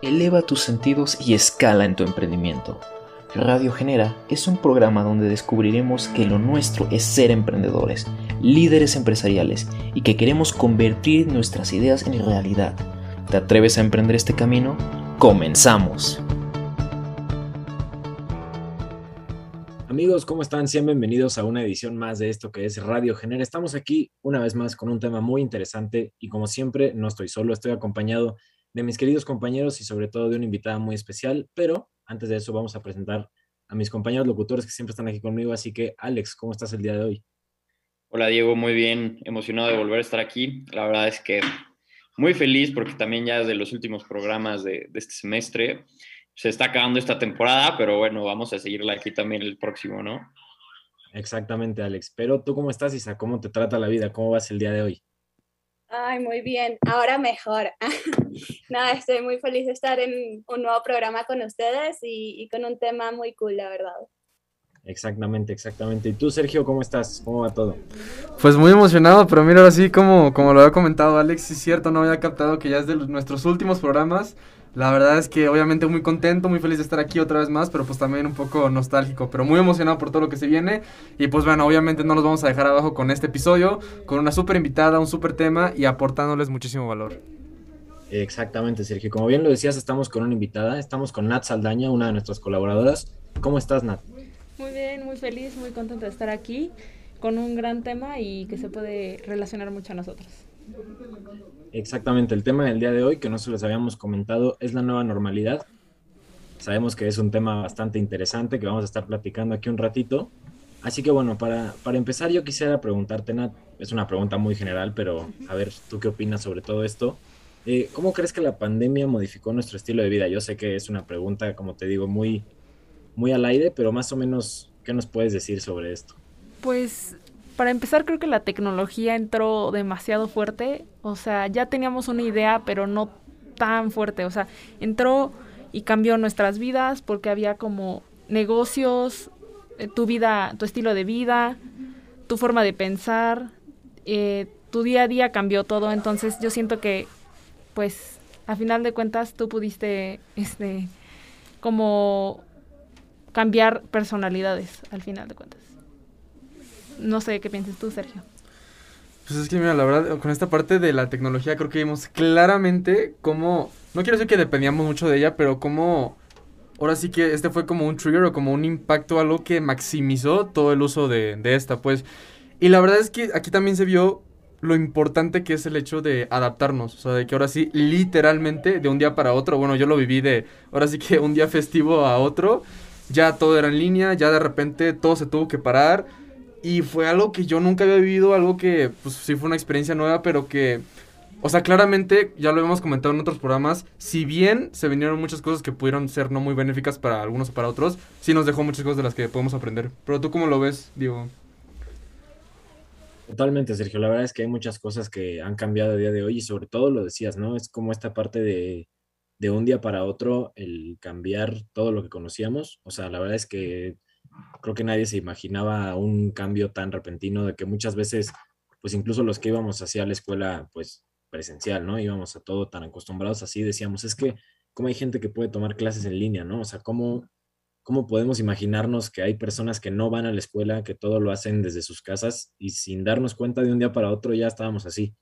Eleva tus sentidos y escala en tu emprendimiento. Radio Genera es un programa donde descubriremos que lo nuestro es ser emprendedores, líderes empresariales y que queremos convertir nuestras ideas en realidad. ¿Te atreves a emprender este camino? ¡Comenzamos! Amigos, ¿cómo están? Sean bienvenidos a una edición más de esto que es Radio Genera. Estamos aquí una vez más con un tema muy interesante y como siempre no estoy solo, estoy acompañado de mis queridos compañeros y sobre todo de una invitada muy especial, pero antes de eso vamos a presentar a mis compañeros locutores que siempre están aquí conmigo, así que Alex, ¿cómo estás el día de hoy? Hola Diego, muy bien, emocionado de volver a estar aquí. La verdad es que muy feliz porque también ya desde los últimos programas de, de este semestre se está acabando esta temporada, pero bueno, vamos a seguirla aquí también el próximo, ¿no? Exactamente, Alex. Pero tú cómo estás, Isa, ¿cómo te trata la vida? ¿Cómo vas el día de hoy? Ay, muy bien. Ahora mejor. Nada, estoy muy feliz de estar en un nuevo programa con ustedes y, y, con un tema muy cool, la verdad. Exactamente, exactamente. ¿Y tú, Sergio, cómo estás? ¿Cómo va todo? Pues muy emocionado, pero mira, así como, como lo había comentado Alex, sí es cierto, no había captado que ya es de los, nuestros últimos programas. La verdad es que obviamente muy contento, muy feliz de estar aquí otra vez más, pero pues también un poco nostálgico, pero muy emocionado por todo lo que se viene. Y pues bueno, obviamente no nos vamos a dejar abajo con este episodio, con una súper invitada, un súper tema y aportándoles muchísimo valor. Exactamente, Sergio. Como bien lo decías, estamos con una invitada, estamos con Nat Saldaña, una de nuestras colaboradoras. ¿Cómo estás, Nat? Muy bien, muy feliz, muy contenta de estar aquí con un gran tema y que se puede relacionar mucho a nosotros. Exactamente, el tema del día de hoy que no se les habíamos comentado es la nueva normalidad. Sabemos que es un tema bastante interesante que vamos a estar platicando aquí un ratito. Así que bueno, para, para empezar yo quisiera preguntarte, Nat, es una pregunta muy general, pero a ver, ¿tú qué opinas sobre todo esto? Eh, ¿Cómo crees que la pandemia modificó nuestro estilo de vida? Yo sé que es una pregunta, como te digo, muy, muy al aire, pero más o menos, ¿qué nos puedes decir sobre esto? Pues para empezar, creo que la tecnología entró demasiado fuerte. O sea, ya teníamos una idea, pero no tan fuerte. O sea, entró y cambió nuestras vidas porque había como negocios, eh, tu vida, tu estilo de vida, tu forma de pensar, eh, tu día a día cambió todo. Entonces, yo siento que, pues, a final de cuentas, tú pudiste, este, como cambiar personalidades, al final de cuentas. No sé qué piensas tú, Sergio. Pues es que, mira, la verdad, con esta parte de la tecnología creo que vimos claramente cómo, no quiero decir que dependíamos mucho de ella, pero cómo, ahora sí que este fue como un trigger o como un impacto, algo que maximizó todo el uso de, de esta, pues. Y la verdad es que aquí también se vio lo importante que es el hecho de adaptarnos, o sea, de que ahora sí, literalmente, de un día para otro, bueno, yo lo viví de, ahora sí que un día festivo a otro, ya todo era en línea, ya de repente todo se tuvo que parar y fue algo que yo nunca había vivido, algo que pues sí fue una experiencia nueva, pero que, o sea, claramente, ya lo hemos comentado en otros programas, si bien se vinieron muchas cosas que pudieron ser no muy benéficas para algunos o para otros, sí nos dejó muchas cosas de las que podemos aprender. Pero tú cómo lo ves, Diego? Totalmente, Sergio. La verdad es que hay muchas cosas que han cambiado a día de hoy y sobre todo lo decías, ¿no? Es como esta parte de, de un día para otro el cambiar todo lo que conocíamos. O sea, la verdad es que creo que nadie se imaginaba un cambio tan repentino de que muchas veces, pues incluso los que íbamos hacia la escuela, pues presencial, ¿no? Íbamos a todo tan acostumbrados así, decíamos, es que, ¿cómo hay gente que puede tomar clases en línea, ¿no? O sea, ¿cómo, ¿cómo podemos imaginarnos que hay personas que no van a la escuela, que todo lo hacen desde sus casas y sin darnos cuenta de un día para otro ya estábamos así?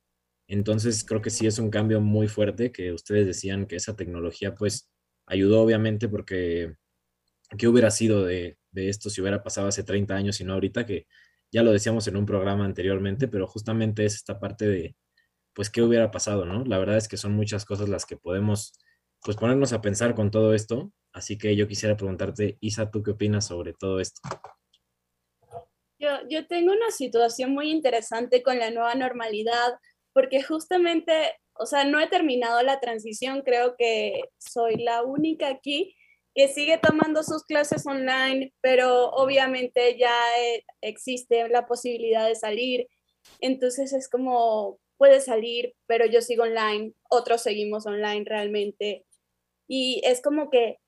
Entonces, creo que sí es un cambio muy fuerte que ustedes decían que esa tecnología, pues, ayudó obviamente porque ¿qué hubiera sido de, de esto si hubiera pasado hace 30 años y no ahorita? Que ya lo decíamos en un programa anteriormente, pero justamente es esta parte de, pues, ¿qué hubiera pasado, no? La verdad es que son muchas cosas las que podemos, pues, ponernos a pensar con todo esto. Así que yo quisiera preguntarte, Isa, ¿tú qué opinas sobre todo esto? Yo, yo tengo una situación muy interesante con la nueva normalidad, porque justamente, o sea, no he terminado la transición, creo que soy la única aquí que sigue tomando sus clases online, pero obviamente ya eh, existe la posibilidad de salir. Entonces es como, puede salir, pero yo sigo online, otros seguimos online realmente. Y es como que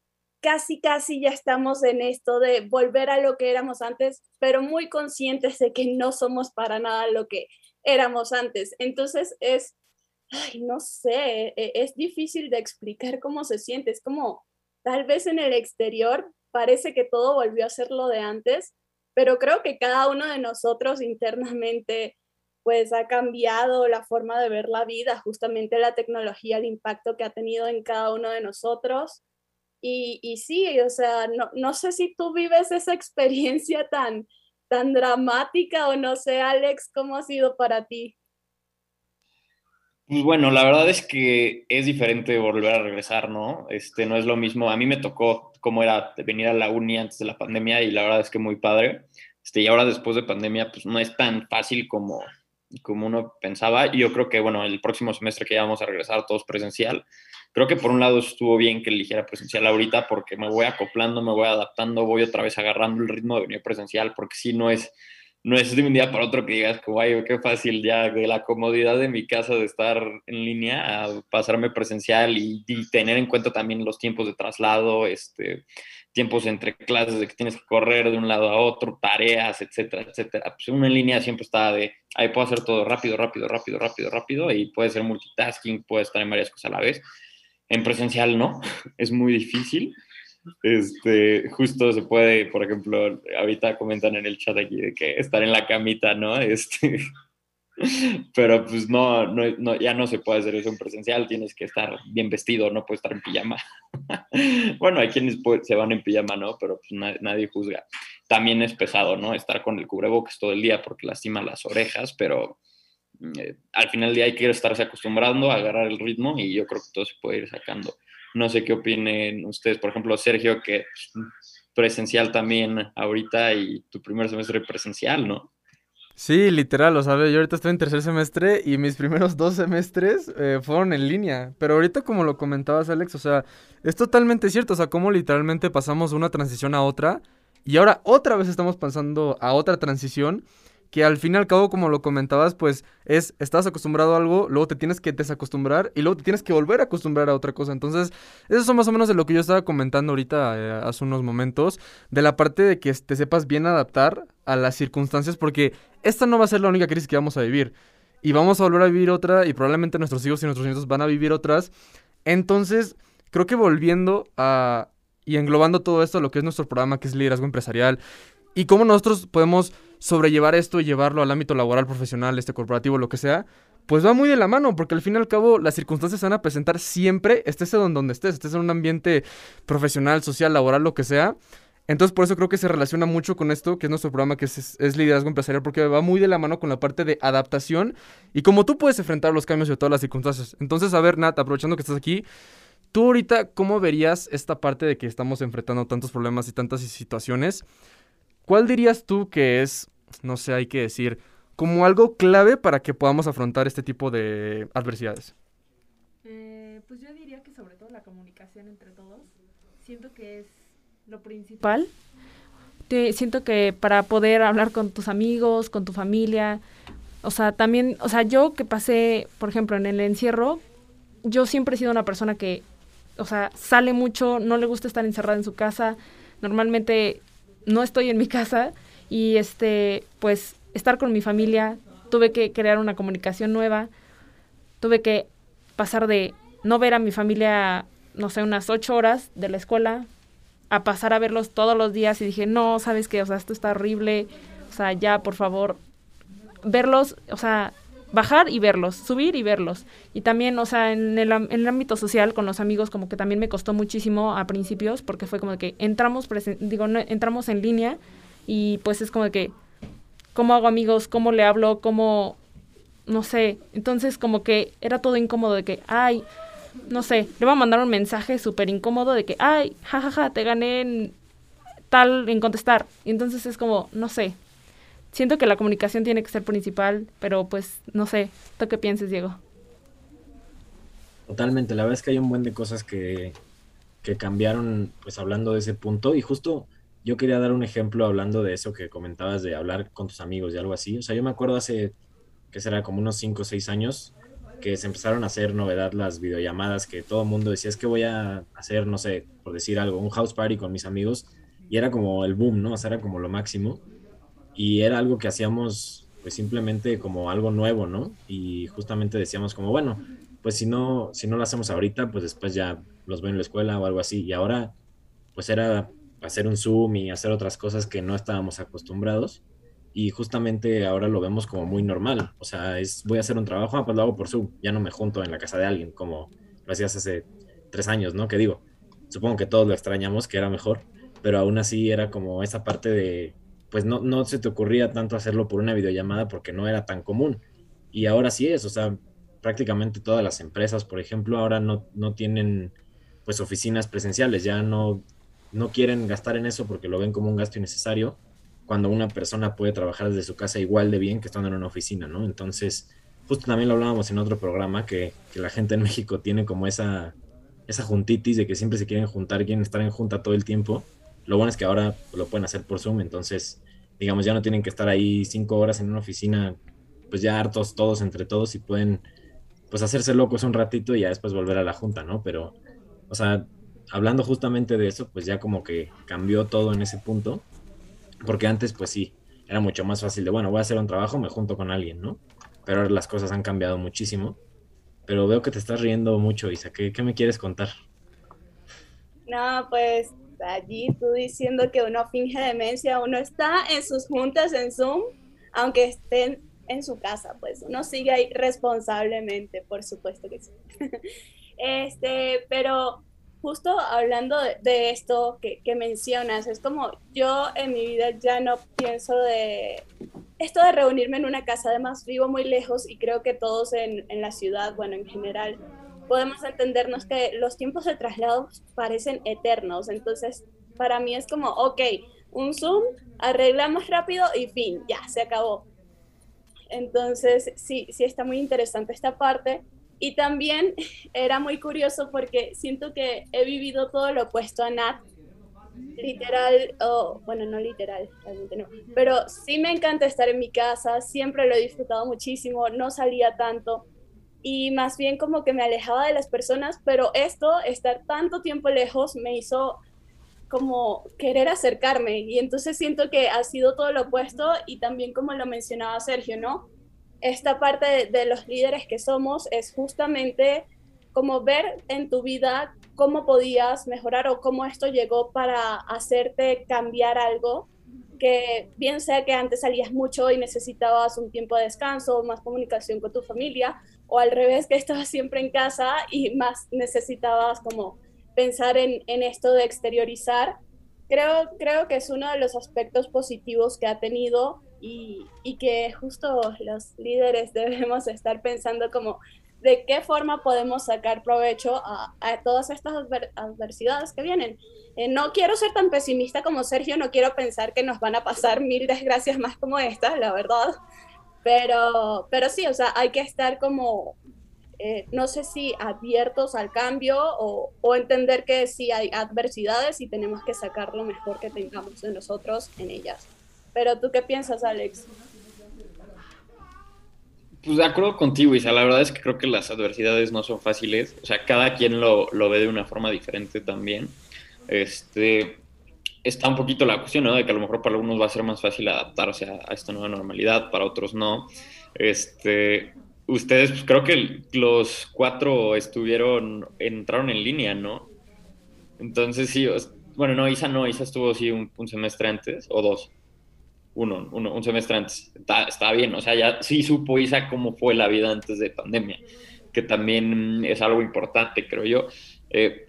casi, casi ya estamos en esto de volver a lo que éramos antes, pero muy conscientes de que no somos para nada lo que éramos antes. Entonces es ay, no sé, e, es difícil de explicar cómo se siente. Es como, tal vez en el exterior parece que todo volvió a ser lo de antes, pero creo que cada uno de nosotros internamente pues ha cambiado la forma de ver la vida, justamente la tecnología, el impacto que ha tenido en cada uno de nosotros. Y, sí, o sea, no, no, sé si tú vives esa experiencia tan, tan dramática o no sé, Alex, ¿cómo ha sido para ti? Pues bueno, la verdad es que es diferente volver a regresar, ¿no? Este, no es lo mismo. A mí me tocó cómo era venir a la uni antes de la pandemia y la verdad es que muy padre. Este, y ahora después de pandemia, pues no es tan fácil como, como uno pensaba. Y yo creo que, bueno, el próximo semestre que ya vamos a regresar todos presencial, creo que por un lado estuvo bien que eligiera presencial ahorita porque me voy acoplando, me voy adaptando, voy otra vez agarrando el ritmo de venir presencial porque si no es, no es de un día para otro que digas como, ay, qué fácil ya de la comodidad de mi casa de estar en línea a pasarme presencial y, tener en cuenta también los tiempos de traslado, este, tiempos entre clases de que tienes que correr de un lado a otro, tareas, etcétera, etcétera. Pues en línea siempre está de, ahí puedo hacer todo rápido, rápido, rápido, rápido, rápido, y puede ser multitasking, puede estar en varias cosas a la vez. En presencial no, es muy difícil. Este, justo se puede, por ejemplo, ahorita comentan en el chat aquí de que estar en la camita, ¿no? Este, pero pues no, no, ya no se puede hacer eso en presencial, tienes que estar bien vestido, no puedes estar en pijama. bueno, hay quienes se van en pijama, ¿no? Pero pues nadie, juzga. También es pesado, ¿no? Estar con el cubrebocas todo el día porque lastima las orejas, pero eh, al final del día hay que estarse acostumbrando a agarrar el ritmo y yo creo que todo se puede ir sacando. No sé qué opinen ustedes, por ejemplo, Sergio, que presencial también ahorita y tu primer semestre presencial, ¿no? Sí, literal, o sea, yo ahorita estoy en tercer semestre y mis primeros dos semestres eh, fueron en línea. Pero ahorita, como lo comentabas, Alex, o sea, es totalmente cierto, o sea, cómo literalmente pasamos de una transición a otra y ahora otra vez estamos pasando a otra transición que al fin y al cabo, como lo comentabas, pues es, estás acostumbrado a algo, luego te tienes que desacostumbrar y luego te tienes que volver a acostumbrar a otra cosa. Entonces, eso es más o menos de lo que yo estaba comentando ahorita eh, hace unos momentos, de la parte de que te sepas bien adaptar a las circunstancias, porque esta no va a ser la única crisis que vamos a vivir. Y vamos a volver a vivir otra, y probablemente nuestros hijos y nuestros nietos van a vivir otras. Entonces, creo que volviendo a... y englobando todo esto, lo que es nuestro programa, que es liderazgo empresarial, y cómo nosotros podemos sobrellevar esto y llevarlo al ámbito laboral, profesional, este corporativo, lo que sea, pues va muy de la mano, porque al fin y al cabo las circunstancias se van a presentar siempre, estés en donde estés, estés en un ambiente profesional, social, laboral, lo que sea. Entonces por eso creo que se relaciona mucho con esto, que es nuestro programa, que es, es, liderazgo empresarial, porque va muy de la mano con la parte de adaptación y cómo tú puedes enfrentar los cambios de todas las circunstancias. Entonces, a ver, Nat, aprovechando que estás aquí, tú ahorita, ¿cómo verías esta parte de que estamos enfrentando tantos problemas y tantas situaciones? ¿Cuál dirías tú que es, no sé, hay que decir, como algo clave para que podamos afrontar este tipo de adversidades? Eh, pues yo diría que sobre todo la comunicación entre todos. Siento que es lo principal. siento que para poder hablar con tus amigos, con tu familia, o sea, también, o sea, yo que pasé, por ejemplo, en el encierro, yo siempre he sido una persona que, o sea, sale mucho, no le gusta estar encerrada en su casa. Normalmente no estoy en mi casa y este, pues estar con mi familia, tuve que crear una comunicación nueva, tuve que pasar de no ver a mi familia, no sé, unas ocho horas de la escuela, a pasar a verlos todos los días y dije, no, sabes qué, o sea, esto está horrible, o sea, ya, por favor, verlos, o sea, bajar y verlos, subir y verlos. Y también, o sea, en el, en el ámbito social con los amigos como que también me costó muchísimo a principios porque fue como que entramos, digo, entramos en línea y pues es como que, ¿cómo hago amigos? ¿Cómo le hablo? ¿Cómo, no sé? Entonces como que era todo incómodo de que, ay, no sé, le voy a mandar un mensaje súper incómodo de que, ay, jajaja, ja, ja, te gané en tal en contestar. Y entonces es como, no sé, siento que la comunicación tiene que ser principal, pero pues no sé, ¿tú qué piensas, Diego? Totalmente, la verdad es que hay un buen de cosas que, que cambiaron, pues hablando de ese punto, y justo yo quería dar un ejemplo hablando de eso que comentabas de hablar con tus amigos y algo así. O sea, yo me acuerdo hace, que será como unos 5 o 6 años, que se empezaron a hacer novedad las videollamadas, que todo el mundo decía, es que voy a hacer, no sé, por decir algo, un house party con mis amigos, y era como el boom, ¿no? O sea, era como lo máximo y era algo que hacíamos pues simplemente como algo nuevo, ¿no? Y justamente decíamos como, bueno, pues si no, si no lo hacemos ahorita, pues después ya los veo en la escuela o algo así. Y ahora, pues era hacer un Zoom y hacer otras cosas que no estábamos acostumbrados. Y justamente ahora lo vemos como muy normal. O sea, es voy a hacer un trabajo, ah, pues lo hago por Zoom. Ya no me junto en la casa de alguien como lo hacías hace tres años, ¿no? Que digo, supongo que todos lo extrañamos, que era mejor, pero aún así era como esa parte de, pues no, no se te ocurría tanto hacerlo por una videollamada porque no era tan común. Y ahora sí es, o sea, prácticamente todas las empresas, por ejemplo, ahora no, no tienen pues oficinas presenciales, ya no, no quieren gastar en eso porque lo ven como un gasto innecesario, cuando una persona puede trabajar desde su casa igual de bien que estando en una oficina, ¿no? Entonces, justo también lo hablábamos en otro programa, que, que la gente en México tiene como esa, esa juntitis de que siempre se quieren juntar, quieren estar en junta todo el tiempo. Lo bueno es que ahora lo pueden hacer por Zoom, entonces, digamos, ya no tienen que estar ahí cinco horas en una oficina, pues ya hartos todos entre todos y pueden, pues, hacerse locos un ratito y ya después volver a la junta, ¿no? Pero, o sea, hablando justamente de eso, pues ya como que cambió todo en ese punto, porque antes, pues sí, era mucho más fácil de, bueno, voy a hacer un trabajo, me junto con alguien, ¿no? Pero ahora las cosas han cambiado muchísimo pero veo que te estás riendo mucho, Isa. ¿Qué, qué me quieres contar? No, pues allí tú diciendo que uno finge demencia, uno está en sus juntas en Zoom, aunque estén en su casa, pues uno sigue ahí responsablemente, por supuesto que sí. este, pero justo hablando de, esto que, que, mencionas, es como yo en mi vida ya no pienso de esto de reunirme en una casa, además vivo muy lejos y creo que todos en, en, la ciudad, bueno, en general, podemos entendernos que los tiempos de traslado parecen eternos. Entonces, para mí es como, ok, un Zoom, arreglamos rápido y fin, ya, se acabó. Entonces, sí, sí está muy interesante esta parte. Y también era muy curioso porque siento que he vivido todo lo opuesto a Nat literal, o bueno, no literal, realmente no, pero sí me encanta estar en mi casa, siempre lo he disfrutado muchísimo, no salía tanto y más bien como que me alejaba de las personas, pero esto, estar tanto tiempo lejos, me hizo como querer acercarme y entonces siento que ha sido todo lo opuesto y también como lo mencionaba Sergio, ¿no? Esta parte de, de los líderes que somos es justamente como ver en tu vida cómo podías mejorar o cómo esto llegó para hacerte cambiar algo que bien sea que antes salías mucho y necesitabas un tiempo de descanso, más comunicación con tu familia, o al revés, que estabas siempre en casa y más necesitabas como pensar en, en esto de exteriorizar. Creo, creo que es uno de los aspectos positivos que ha tenido y, y que justo los líderes debemos estar pensando como de qué forma podemos sacar provecho a, todas estas adversidades que vienen. Eh, no quiero ser tan pesimista como Sergio, no quiero pensar que nos van a pasar mil desgracias más como estas, la verdad, pero, pero sí, o sea, hay que estar como, eh, no sé si abiertos al cambio o, o entender que sí hay adversidades y tenemos que sacar lo mejor que tengamos de nosotros en ellas. Pero tú qué piensas, Alex? Pues de acuerdo contigo, Isa. La verdad es que creo que las adversidades no son fáciles. O sea, cada quien lo, lo ve de una forma diferente también. Este, está un poquito la cuestión, ¿no? De que a lo mejor para algunos va a ser más fácil adaptarse a, a esta nueva normalidad, para otros no. Este, ustedes, pues creo que los cuatro estuvieron, entraron en línea, ¿no? Entonces sí, bueno, no, Isa no, Isa estuvo sí un, semestre antes, o dos uno, uno, un semestre antes. Está, bien, o sea, ya sí supo Isa cómo fue la vida antes de pandemia, que también es algo importante, creo yo. Eh,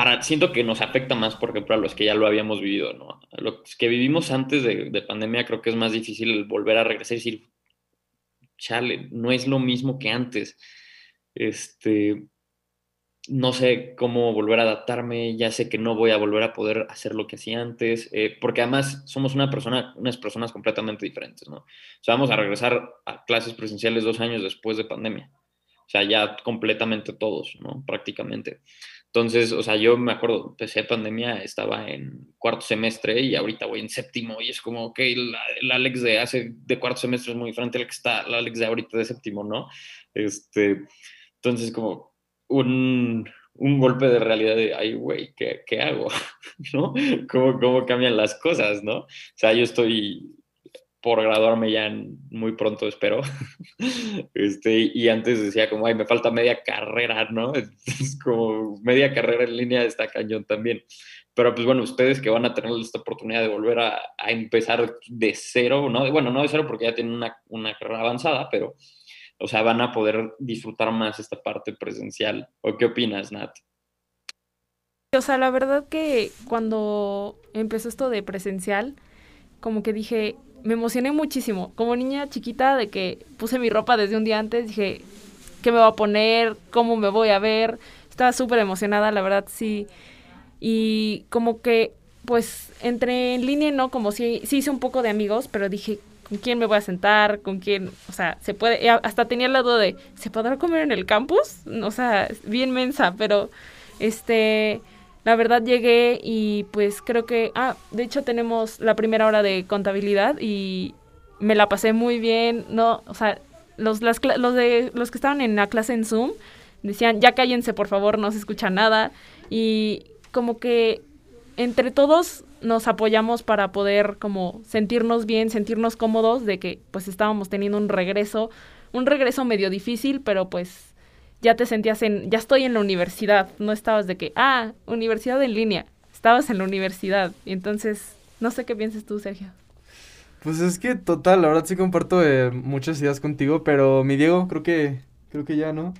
para, siento que nos afecta más, por ejemplo, a los que ya lo habíamos vivido, ¿no? A los que vivimos antes de, de pandemia, creo que es más difícil volver a regresar y decir, chale, no es lo mismo que antes. Este, no sé cómo volver a adaptarme, ya sé que no voy a volver a poder hacer lo que hacía antes, eh, porque además somos una persona, unas personas completamente diferentes, ¿no? O sea, vamos a regresar a clases presenciales dos años después de pandemia. O sea, ya completamente todos, ¿no? Prácticamente. Entonces, o sea, yo me acuerdo, empecé pandemia, estaba en cuarto semestre y ahorita voy en séptimo y es como, ok, el Alex de hace de cuarto semestre es muy diferente al que está, el Alex de ahorita de séptimo, ¿no? Este, entonces, como, un, un golpe de realidad de, ay, güey, ¿qué, ¿qué, hago? ¿No? ¿Cómo, ¿Cómo cambian las cosas, no? O sea, yo estoy por graduarme ya muy pronto, espero. Este, y antes decía como, ay, me falta media carrera, ¿no? Es como media carrera en línea está cañón también. Pero pues bueno, ustedes que van a tener esta oportunidad de volver a, a empezar de cero, ¿no? Bueno, no de cero porque ya tienen una, una carrera avanzada, pero, o sea, van a poder disfrutar más esta parte presencial. ¿O qué opinas, Nat? O sea, la verdad que cuando empezó esto de presencial, como que dije, me emocioné muchísimo. Como niña chiquita de que puse mi ropa desde un día antes, dije, ¿qué me voy a poner? ¿Cómo me voy a ver? Estaba súper emocionada, la verdad, sí. Y como que, pues, entré en línea, ¿no? Como si, sí hice un poco de amigos, pero dije, ¿con quién me voy a sentar? ¿Con quién? O sea, se puede, hasta tenía el lado de, ¿se podrá comer en el campus? O sea, bien mensa, pero, este, la verdad llegué y pues creo que, ah, de hecho tenemos la primera hora de contabilidad y me la pasé muy bien, no, o sea, los, las, los, de, los que estaban en la clase en Zoom decían, ya cállense por favor, no se escucha nada y como que entre todos nos apoyamos para poder como sentirnos bien, sentirnos cómodos de que pues estábamos teniendo un regreso, un regreso medio difícil, pero pues ya te sentías en, ya estoy en la universidad, no estabas de que, ah, universidad en línea, estabas en la universidad. Y entonces, no sé qué piensas tú, Sergio. Pues es que total, la verdad sí comparto eh, muchas ideas contigo, pero mi Diego, creo que, creo que ya, ¿no?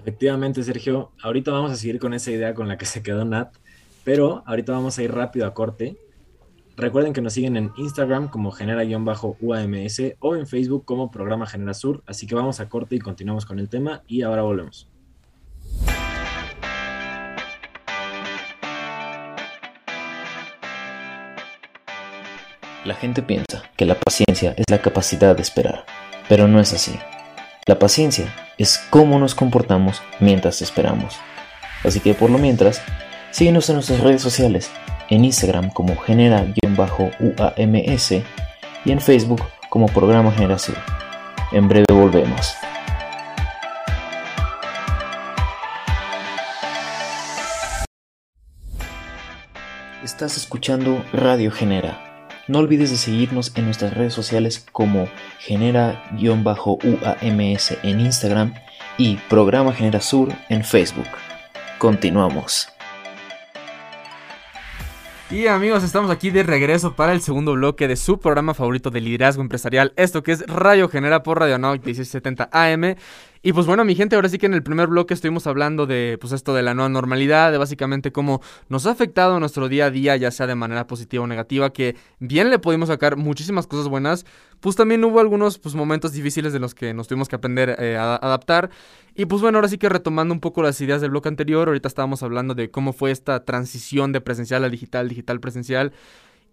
Efectivamente, Sergio, ahorita vamos a seguir con esa idea con la que se quedó Nat, pero ahorita vamos a ir rápido a corte Recuerden que nos siguen en Instagram como genera-UAMS o en Facebook como programa Genera Sur. Así que vamos a corte y continuamos con el tema y ahora volvemos. La gente piensa que la paciencia es la capacidad de esperar, pero no es así. La paciencia es cómo nos comportamos mientras esperamos. Así que por lo mientras, síguenos en nuestras redes sociales en Instagram como genera-uams y en Facebook como programa generación. En breve volvemos. Estás escuchando Radio Genera. No olvides de seguirnos en nuestras redes sociales como genera-uams en Instagram y Programa Genera Sur en Facebook. Continuamos. Y amigos, estamos aquí de regreso para el segundo bloque de su programa favorito de liderazgo empresarial, esto que es Radio Genera por Radio Now 1670 AM. Y pues bueno, mi gente, ahora sí que en el primer bloque estuvimos hablando de pues esto de la nueva normalidad, de básicamente cómo nos ha afectado nuestro día a día, ya sea de manera positiva o negativa, que bien le pudimos sacar muchísimas cosas buenas, pues también hubo algunos pues momentos difíciles de los que nos tuvimos que aprender eh, a adaptar. Y pues bueno, ahora sí que retomando un poco las ideas del bloque anterior, ahorita estábamos hablando de cómo fue esta transición de presencial a digital, digital presencial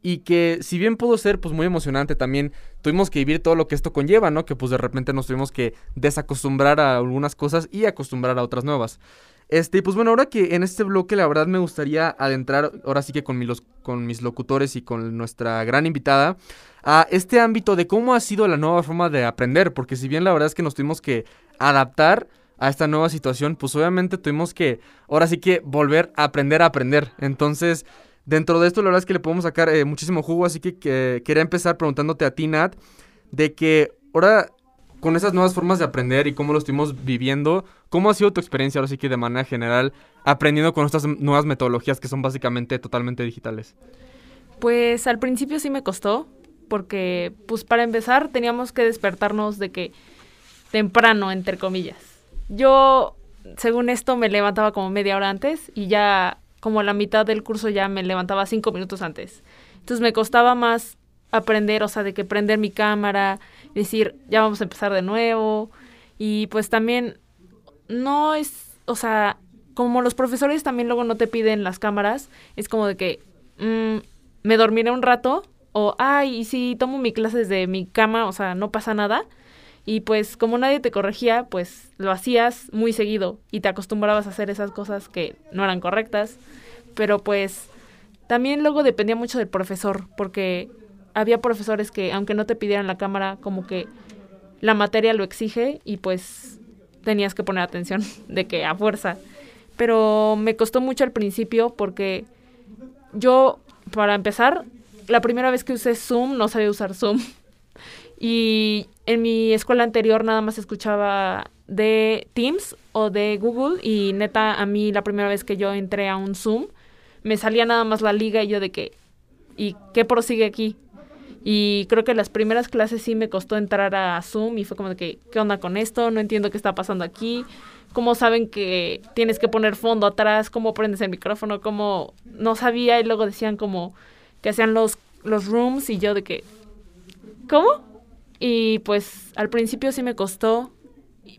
y que si bien pudo ser pues muy emocionante también tuvimos que vivir todo lo que esto conlleva, ¿no? Que pues de repente nos tuvimos que desacostumbrar a algunas cosas y acostumbrar a otras nuevas. Este, pues bueno, ahora que en este bloque la verdad me gustaría adentrar, ahora sí que con, con mis locutores y con nuestra gran invitada, a este ámbito de cómo ha sido la nueva forma de aprender, porque si bien la verdad es que nos tuvimos que adaptar a esta nueva situación, pues obviamente tuvimos que, ahora sí que volver a aprender a aprender. Entonces, Dentro de esto, la verdad es que le podemos sacar eh, muchísimo jugo, así que, quería empezar preguntándote a ti, Nat, de que ahora con esas nuevas formas de aprender y cómo lo estuvimos viviendo, ¿cómo ha sido tu experiencia ahora sí que de manera general aprendiendo con estas nuevas metodologías que son básicamente totalmente digitales? Pues al principio sí me costó, porque pues para empezar teníamos que despertarnos de que temprano, entre comillas. Yo, según esto, me levantaba como media hora antes y ya como a la mitad del curso ya me levantaba cinco minutos antes. Entonces me costaba más aprender, o sea, de que prender mi cámara, decir, ya vamos a empezar de nuevo. Y pues también no es, o sea, como los profesores también luego no te piden las cámaras, es como de que mm, me dormiré un rato o, ay, y si tomo mi clase desde mi cama, o sea, no pasa nada. Y pues como nadie te corregía, pues lo hacías muy seguido y te acostumbrabas a hacer esas cosas que no eran correctas. Pero pues también luego dependía mucho del profesor, porque había profesores que aunque no te pidieran la cámara, como que la materia lo exige y pues tenías que poner atención de que a fuerza. Pero me costó mucho al principio porque yo, para empezar, la primera vez que usé Zoom no sabía usar Zoom. Y en mi escuela anterior nada más escuchaba de Teams o de Google y neta a mí la primera vez que yo entré a un Zoom me salía nada más la liga y yo de que ¿y qué prosigue aquí? Y creo que las primeras clases sí me costó entrar a Zoom y fue como de que ¿qué onda con esto? No entiendo qué está pasando aquí. ¿Cómo saben que tienes que poner fondo atrás? ¿Cómo prendes el micrófono? ¿Cómo no sabía? Y luego decían como que hacían los los rooms y yo de que ¿cómo? Y pues al principio sí me costó,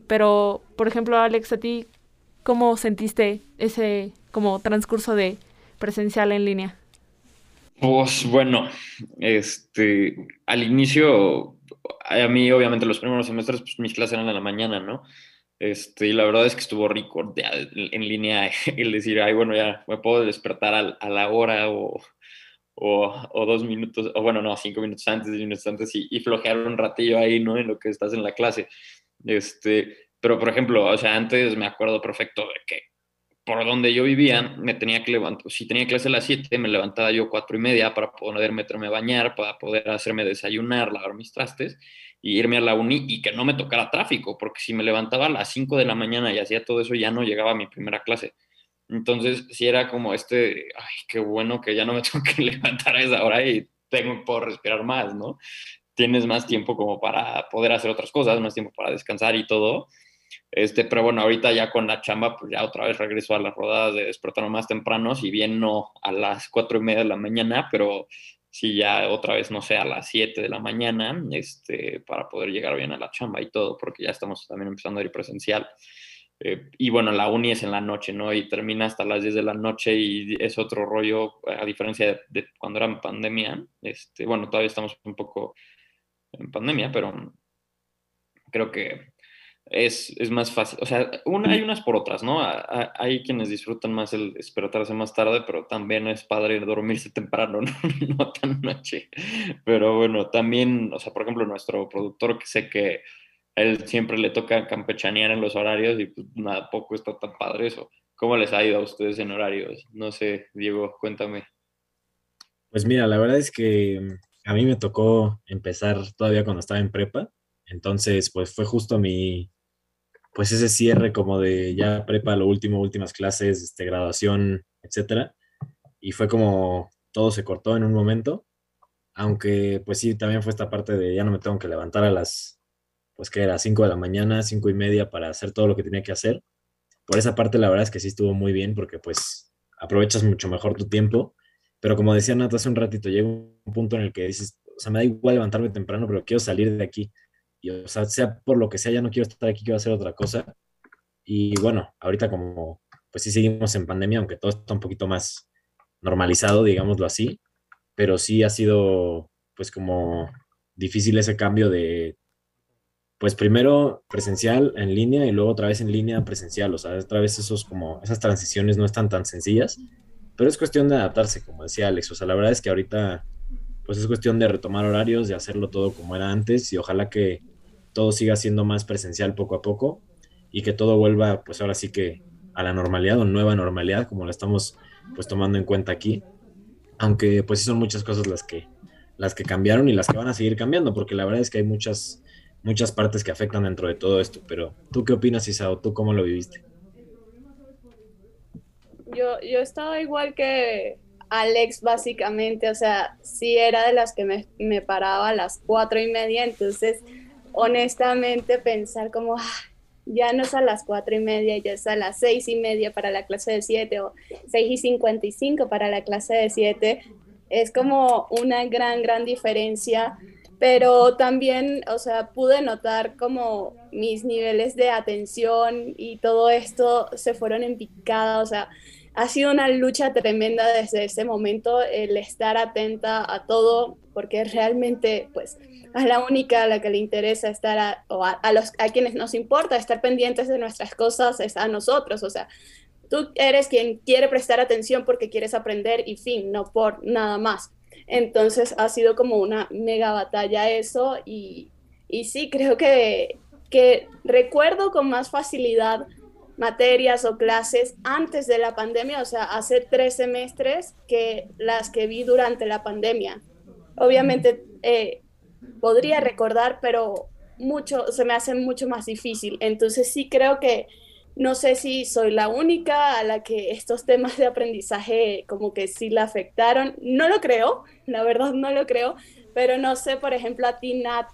pero por ejemplo, Alex, a ti, ¿cómo sentiste ese como transcurso de presencial en línea? Pues bueno, este, al inicio, a mí obviamente los primeros semestres, pues mis clases eran en la mañana, ¿no? Este, y la verdad es que estuvo rico en línea el decir, ay, bueno, ya me puedo despertar a, a la hora o, o, dos minutos, o bueno, no, cinco minutos antes, diez minutos antes y, y, flojear un ratillo ahí, ¿no? En lo que estás en la clase. Este, pero, por ejemplo, o sea, antes me acuerdo perfecto de que por donde yo vivía me tenía que levantar, si tenía clase a las 7, me levantaba yo cuatro y media para poder meterme a bañar, para poder hacerme desayunar, lavar mis trastes y irme a la uni y que no me tocara tráfico, porque si me levantaba a las 5 de la mañana y hacía todo eso, ya no llegaba a mi primera clase. Entonces, si era como este, ay, qué bueno que ya no me tengo que levantar a esa hora y tengo, puedo respirar más, ¿no? Tienes más tiempo como para poder hacer otras cosas, más tiempo para descansar y todo. Este, pero bueno, ahorita ya con la chamba, pues ya otra vez regreso a las rodadas de despertar más temprano, si bien no a las cuatro y media de la mañana, pero sí ya otra vez, no sé, a las siete de la mañana, este, para poder llegar bien a la chamba y todo, porque ya estamos también empezando a ir presencial. Eh, y bueno, la uni es en la noche, ¿no? Y termina hasta las 10 de la noche y es otro rollo, a diferencia de, cuando era pandemia. Este, bueno, todavía estamos un poco en pandemia, pero creo que es, es más fácil. O sea, una, hay unas por otras, ¿no? hay quienes disfrutan más el despertarse más tarde, pero también es padre dormirse temprano, ¿no? no tan noche. Pero bueno, también, o sea, por ejemplo, nuestro productor que sé que él siempre le toca campechanear en los horarios y pues nada, poco está tan padre eso. ¿Cómo les ha ido a ustedes en horarios? No sé, Diego, cuéntame. Pues mira, la verdad es que a mí me tocó empezar todavía cuando estaba en prepa, entonces pues fue justo mi, pues ese cierre como de ya prepa, lo último, últimas clases, este, graduación, etcétera, y fue como todo se cortó en un momento, aunque pues sí, también fue esta parte de ya no me tengo que levantar a las pues que era 5 de la mañana, cinco y media para hacer todo lo que tenía que hacer. Por esa parte la verdad es que sí estuvo muy bien porque pues aprovechas mucho mejor tu tiempo, pero como decía Nata hace un ratito, llega un punto en el que dices, o sea, me da igual levantarme temprano, pero quiero salir de aquí. Y, o sea, sea por lo que sea, ya no quiero estar aquí, quiero hacer otra cosa. Y bueno, ahorita como, pues sí seguimos en pandemia, aunque todo está un poquito más normalizado, digámoslo así, pero sí ha sido, pues como difícil ese cambio de pues primero presencial en línea y luego otra vez en línea presencial, o sea, otra vez esos como, esas transiciones no están tan sencillas, pero es cuestión de adaptarse, como decía Alex, o sea, la verdad es que ahorita, pues es cuestión de retomar horarios, de hacerlo todo como era antes y ojalá que todo siga siendo más presencial poco a poco y que todo vuelva, pues ahora sí que a la normalidad o nueva normalidad, como la estamos pues tomando en cuenta aquí, aunque pues sí son muchas cosas las que, las que cambiaron y las que van a seguir cambiando, porque la verdad es que hay muchas muchas partes que afectan dentro de todo esto, pero ¿tú qué opinas, Isao? ¿Tú cómo lo viviste? Yo, yo estaba igual que Alex, básicamente, o sea, sí era de las que me, me paraba a las cuatro y media, entonces, honestamente, pensar como, ah, ya no es a las cuatro y media, ya es a las seis y media para la clase de siete o seis y cincuenta y cinco para la clase de siete, es como una gran, gran diferencia pero también, o sea, pude notar como mis niveles de atención y todo esto se fueron en picada, o sea, ha sido una lucha tremenda desde ese momento el estar atenta a todo, porque realmente, pues, a la única a la que le interesa estar, a, o a, los, a quienes nos importa estar pendientes de nuestras cosas, es a nosotros, o sea, tú eres quien quiere prestar atención porque quieres aprender y fin, no por nada más. Entonces ha sido como una mega batalla eso y, y sí, creo que, que recuerdo con más facilidad materias o clases antes de la pandemia, o sea, hace tres semestres que las que vi durante la pandemia. obviamente eh, podría recordar, pero mucho, se me hace mucho más difícil. Entonces sí creo que no sé si soy la única a la que estos temas de aprendizaje como que sí la afectaron. No lo creo, la verdad no lo creo, pero no sé, por ejemplo, a ti, Nat,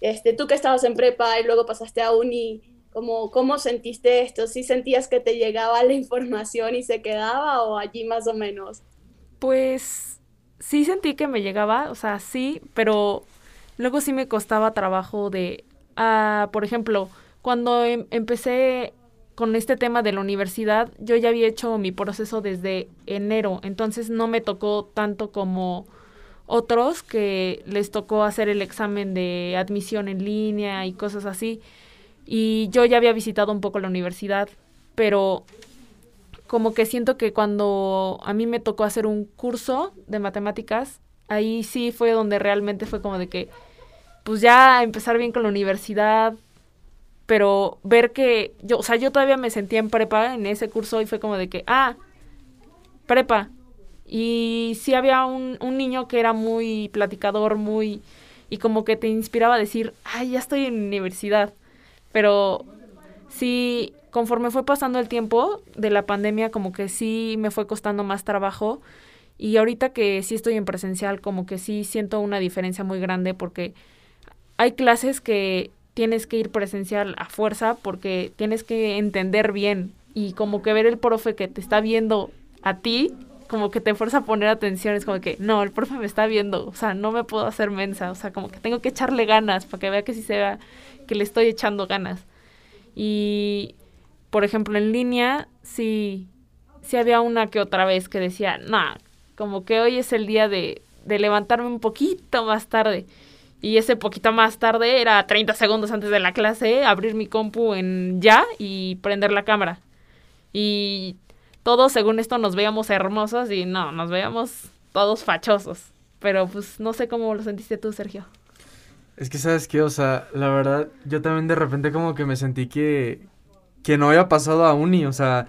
este, tú que estabas en prepa y luego pasaste a uni, ¿cómo, ¿cómo sentiste esto? ¿Sí sentías que te llegaba la información y se quedaba o allí más o menos? Pues sí sentí que me llegaba, o sea, sí, pero luego sí me costaba trabajo de, ah, por ejemplo, cuando em empecé con este tema de la universidad, yo ya había hecho mi proceso desde enero, entonces no me tocó tanto como otros que les tocó hacer el examen de admisión en línea y cosas así. Y yo ya había visitado un poco la universidad, pero como que siento que cuando a mí me tocó hacer un curso de matemáticas, ahí sí fue donde realmente fue como de que, pues ya empezar bien con la universidad, pero ver que yo, o sea, yo todavía me sentía en prepa en ese curso y fue como de que, ah, prepa. Y sí había un, un niño que era muy platicador, muy, y como que te inspiraba a decir, ay, ya estoy en universidad. Pero sí, conforme fue pasando el tiempo de la pandemia, como que sí me fue costando más trabajo. Y ahorita que sí estoy en presencial, como que sí siento una diferencia muy grande porque hay clases que tienes que ir presencial a fuerza porque tienes que entender bien y como que ver el profe que te está viendo a ti, como que te fuerza a poner atención, es como que, no, el profe me está viendo, o sea, no me puedo hacer mensa, o sea, como que tengo que echarle ganas para que vea que sí se vea que le estoy echando ganas. Y, por ejemplo, en línea, sí, sí había una que otra vez que decía, no, como que hoy es el día de, de levantarme un poquito más tarde. Y ese poquito más tarde era 30 segundos antes de la clase, abrir mi compu en ya y prender la cámara. Y todos, según esto, nos veíamos hermosos y no, nos veíamos todos fachosos. Pero pues no sé cómo lo sentiste tú, Sergio. Es que, ¿sabes qué? O sea, la verdad, yo también de repente como que me sentí que, que no había pasado a uni. O sea,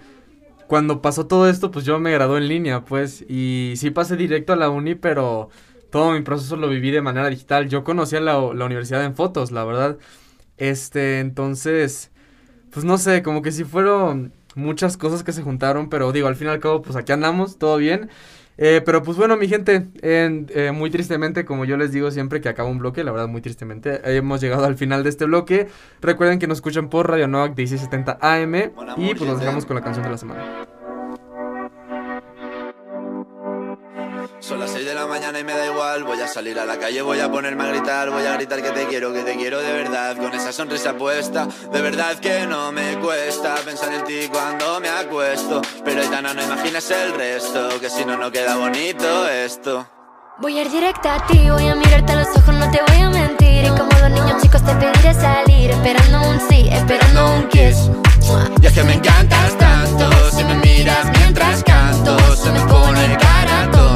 cuando pasó todo esto, pues yo me gradué en línea, pues. Y sí pasé directo a la uni, pero todo mi proceso lo viví de manera digital. Yo conocía la, la universidad en fotos, la verdad. Este, entonces, pues no sé, como que sí fueron muchas cosas que se juntaron, pero digo, al fin y al cabo, pues aquí andamos, todo bien. Eh, pero pues bueno, mi gente, eh, muy tristemente, como yo les digo siempre que acaba un bloque, la verdad muy tristemente, hemos llegado al final de este bloque. Recuerden que nos escuchan por Radio Novak 1670 AM y pues nos dejamos con la canción de la semana. Me da igual. Voy a salir a la calle, voy a ponerme a gritar. Voy a gritar que te quiero, que te quiero de verdad. Con esa sonrisa puesta, de verdad que no me cuesta pensar en ti cuando me acuesto. Pero Aitana, no imaginas el resto, que si no, no queda bonito esto. Voy a ir directa a ti, voy a mirarte a los ojos, no te voy a mentir. Y como los niños chicos te pediré salir, esperando un sí, esperando un kiss. Y es que me encantas tanto, si me miras mientras canto, se me pone tonta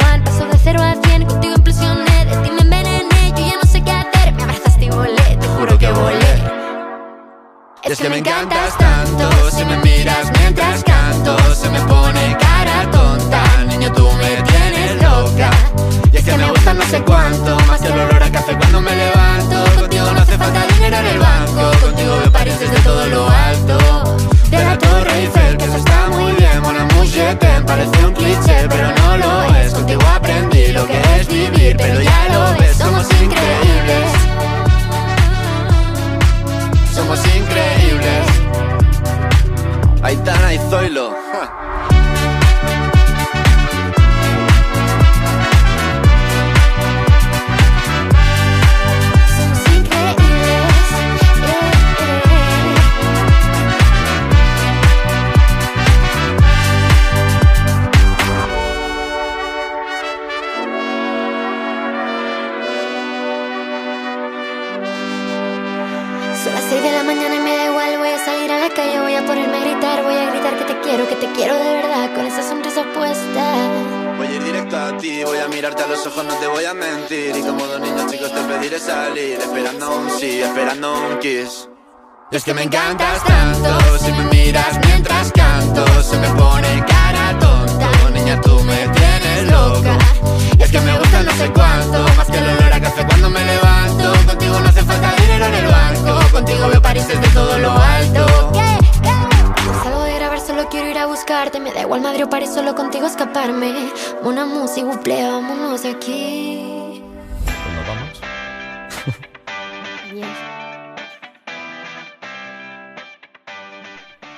de cero a cien, contigo impresioné. De ti me envenené, yo ya no sé qué hacer. Me abrazaste y volé, te juro que volé. Es que me encantas tanto, si me miras mientras canto, se me pone cara tonta, es que me encanta.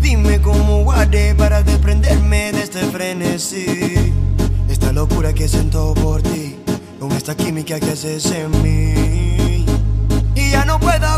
Dime cómo guardé para desprenderme de este frenesí. Esta locura que siento por ti, con esta química que haces en mí. Y ya no puedo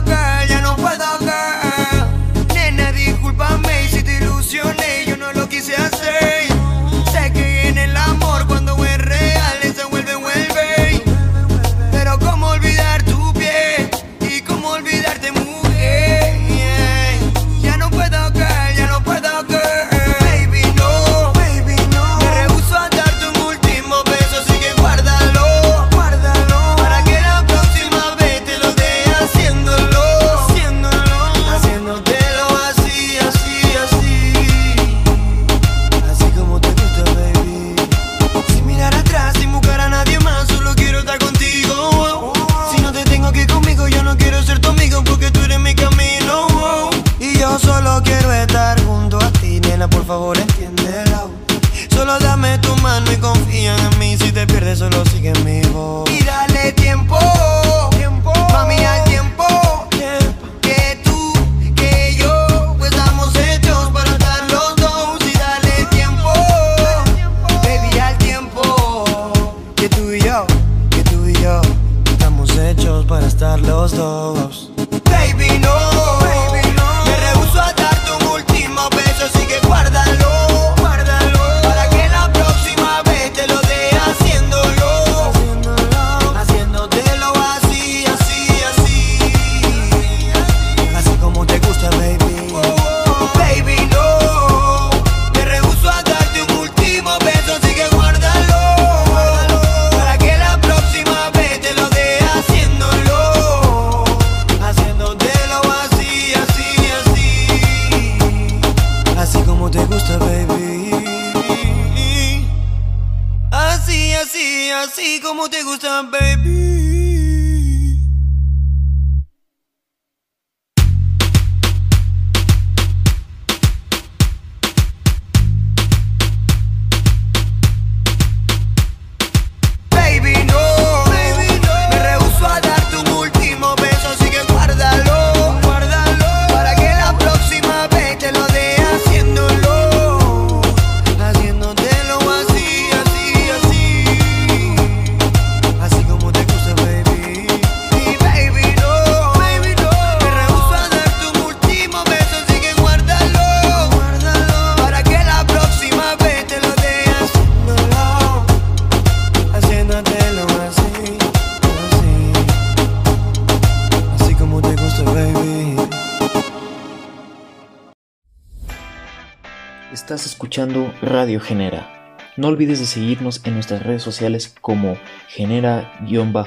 Radio Genera. No olvides de seguirnos en nuestras redes sociales como genera-uams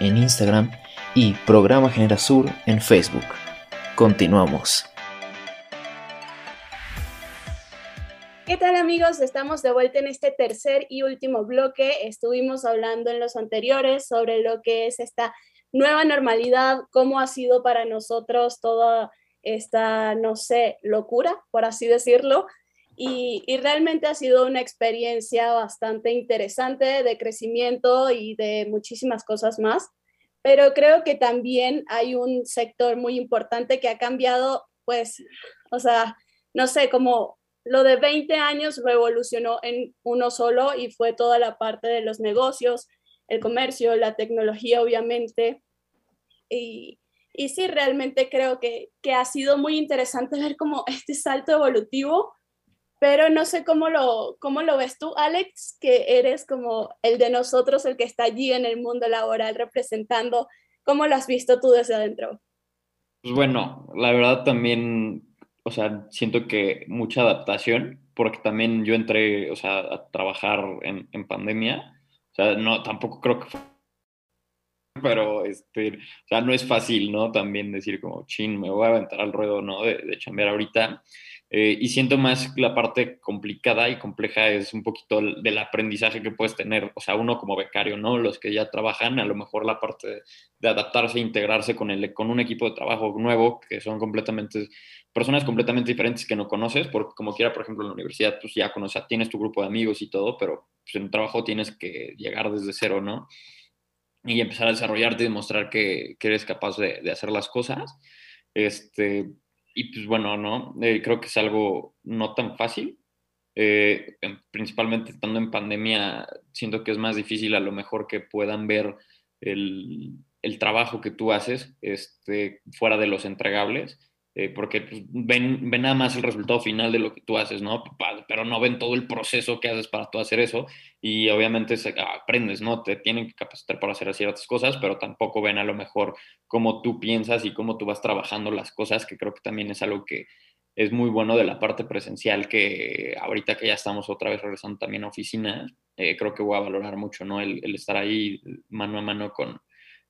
en Instagram y Programa Genera Sur en Facebook. Continuamos. ¿Qué tal amigos? Estamos de vuelta en este tercer y último bloque. Estuvimos hablando en los anteriores sobre lo que es esta nueva normalidad, cómo ha sido para nosotros toda esta, no sé, locura, por así decirlo, y, y, realmente ha sido una experiencia bastante interesante de crecimiento y de muchísimas cosas más. Pero creo que también hay un sector muy importante que ha cambiado, pues, o sea, no sé, como lo de 20 años revolucionó en uno solo y fue toda la parte de los negocios, el comercio, la tecnología, obviamente. Y, y sí, realmente creo que, que ha sido muy interesante ver como este salto evolutivo, pero no sé cómo lo, cómo lo ves tú, Alex, que eres como el de nosotros, el que está allí en el mundo laboral representando. ¿Cómo lo has visto tú desde adentro? Pues bueno, la verdad también, o sea, siento que mucha adaptación, porque también yo entré, o sea, a trabajar en, en pandemia o sea, no, tampoco creo que fue pero este, o sea, no es fácil, ¿no? También decir como, chin, me voy a aventar al ruedo, ¿no? De, de chambear ahorita. Eh, y siento más la parte complicada y compleja es un poquito del aprendizaje que puedes tener, o sea, uno como becario, ¿no? Los que ya trabajan, a lo mejor la parte de, de adaptarse, integrarse con, el, con un equipo de trabajo nuevo, que son completamente, personas completamente diferentes que no conoces, porque como quiera, por ejemplo, en la universidad, pues ya conoces, tienes tu grupo de amigos y todo, pero pues, en el trabajo tienes que llegar desde cero, ¿no? Y empezar a desarrollarte y demostrar que, que eres capaz de, de hacer las cosas. Este, y pues bueno, ¿no? Eh, creo que es algo no tan fácil. Eh, principalmente estando en pandemia, siento que es más difícil a lo mejor que puedan ver el, el trabajo que tú haces este, fuera de los entregables eh, porque pues, ven, ven nada más el resultado final de lo que tú haces, ¿no? Pero no ven todo el proceso que haces para tú hacer eso y obviamente se, aprendes, ¿no? Te tienen que capacitar para hacer ciertas cosas, pero tampoco ven a lo mejor cómo tú piensas y cómo tú vas trabajando las cosas, que creo que también es algo que es muy bueno de la parte presencial, que ahorita que ya estamos otra vez regresando también a oficinas, eh, creo que voy a valorar mucho, ¿no? El estar ahí mano a mano con,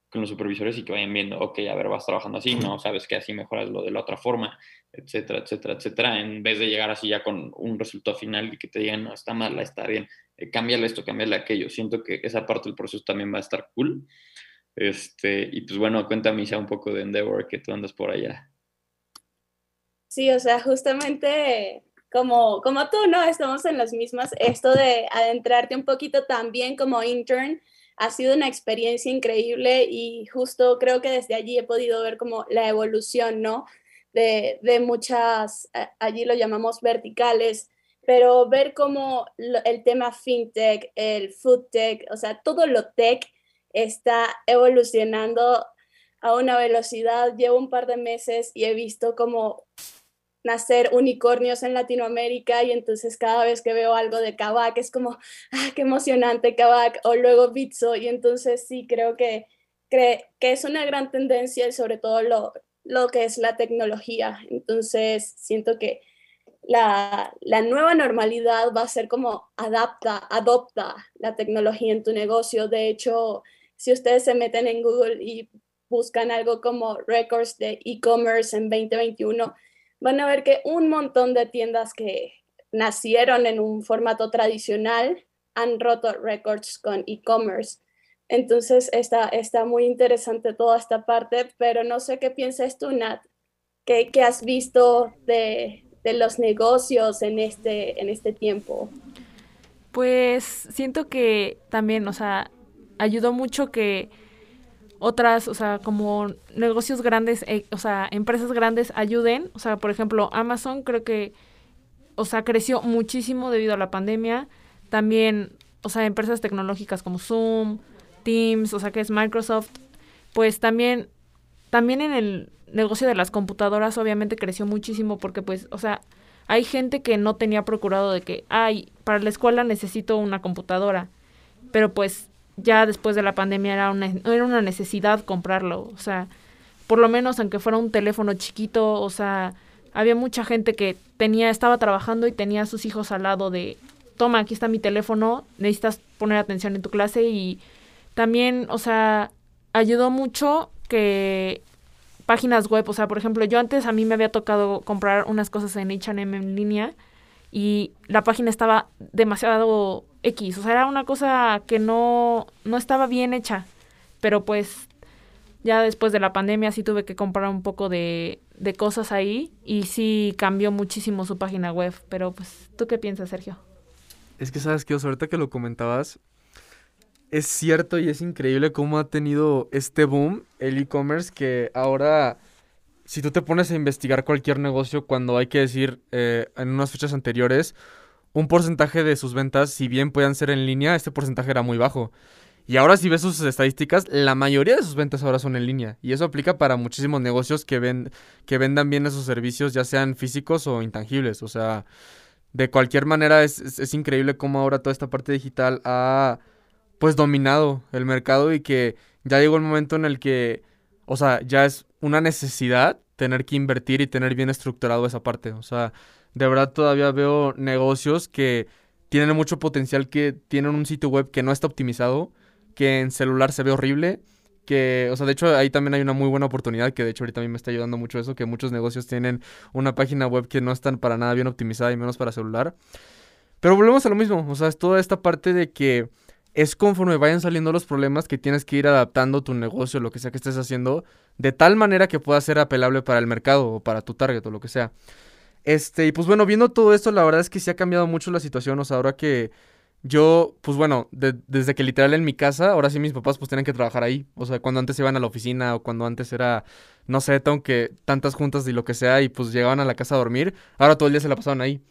con los supervisores y que vayan viendo, ok, a ver, vas trabajando así, no, sabes que así mejoras lo de la otra forma, etcétera, etcétera, etcétera, en vez de llegar así ya con un resultado final y que te digan, no, está mal, está bien, eh, cámbiale esto, cámbiale aquello. Siento que esa parte del proceso también va a estar cool. Este, y pues bueno, cuéntame ya un poco de Endeavor, que tú andas por allá. Sí, o sea, justamente como, como tú, ¿no? Estamos en las mismas, esto de adentrarte un poquito también como intern ha sido una experiencia increíble y justo creo que desde allí he podido ver como la evolución, ¿no? De, de muchas, allí lo llamamos verticales, pero ver cómo el tema fintech, el food tech, o sea, todo lo tech está evolucionando a una velocidad. Llevo un par de meses y he visto como nacer unicornios en Latinoamérica y entonces cada vez que veo algo de Kavak es como, ah, qué emocionante Kavak, o luego Bitso, y entonces sí creo que, que es una gran tendencia y sobre todo lo, lo que es la tecnología. Entonces siento que la, la, nueva normalidad va a ser como adapta, adopta la tecnología en tu negocio. De hecho, si ustedes se meten en Google y buscan algo como records de e-commerce en 2021, van a ver que un montón de tiendas que nacieron en un formato tradicional han roto récords con e-commerce. Entonces está, está muy interesante toda esta parte, pero no sé qué piensas tú, Nat. ¿Qué, qué has visto de, de, los negocios en este, en este tiempo? Pues siento que también, o sea, ayudó mucho que otras, o sea, como negocios grandes, eh, o sea, empresas grandes ayuden. O sea, por ejemplo, Amazon creo que, o sea, creció muchísimo debido a la pandemia. También, o sea, empresas tecnológicas como Zoom, Teams, o sea, que es Microsoft, pues también, también en el negocio de las computadoras obviamente creció muchísimo porque, pues, o sea, hay gente que no tenía procurado de que, ay, para la escuela necesito una computadora, pero pues ya después de la pandemia era una, era una necesidad comprarlo, o sea, por lo menos aunque fuera un teléfono chiquito, o sea, había mucha gente que tenía, estaba trabajando y tenía a sus hijos al lado de, toma, aquí está mi teléfono, necesitas poner atención en tu clase y también, o sea, ayudó mucho que páginas web, o sea, por ejemplo, yo antes a mí me había tocado comprar unas cosas en H&M en línea y la página estaba demasiado X, o sea, era una cosa que no, no estaba bien hecha, pero pues ya después de la pandemia sí tuve que comprar un poco de, de cosas ahí y sí cambió muchísimo su página web. Pero pues, ¿tú qué piensas, Sergio? Es que sabes que ahorita que lo comentabas, es cierto y es increíble cómo ha tenido este boom el e-commerce que ahora, si tú te pones a investigar cualquier negocio cuando hay que decir eh, en unas fechas anteriores, un porcentaje de sus ventas, si bien puedan ser en línea, este porcentaje era muy bajo. Y ahora si ves sus estadísticas, la mayoría de sus ventas ahora son en línea. Y eso aplica para muchísimos negocios que, ven, que vendan bien esos servicios, ya sean físicos o intangibles. O sea, de cualquier manera es increíble cómo ahora toda esta parte digital ha pues dominado el mercado y que ya llegó el momento en el que, o sea, ya es una necesidad tener que invertir y tener bien estructurado esa parte. O sea, de verdad todavía veo negocios que tienen mucho potencial, que tienen un sitio web que no está optimizado, que en celular se ve horrible, que, o sea, de hecho ahí también hay una muy buena oportunidad, que de hecho ahorita a mí me está ayudando mucho eso, que muchos negocios tienen una página web que no están para nada bien optimizada y menos para celular. Pero volvemos a lo mismo, o sea, es toda esta parte de que es conforme vayan saliendo los problemas que tienes que ir adaptando tu negocio, lo que sea que estés haciendo, de tal manera que pueda ser apelable para el mercado o para tu target o lo que sea. Este, y pues bueno, viendo todo esto, la verdad es que sí ha cambiado mucho la situación, o sea, ahora que yo, pues bueno, desde que literal en mi casa, ahora sí mis papás pues tienen que trabajar ahí, o sea, cuando antes iban a la oficina o cuando antes era, no sé, que tantas juntas y lo que sea y pues llegaban a la casa a dormir, ahora todo el día se la pasaban ahí.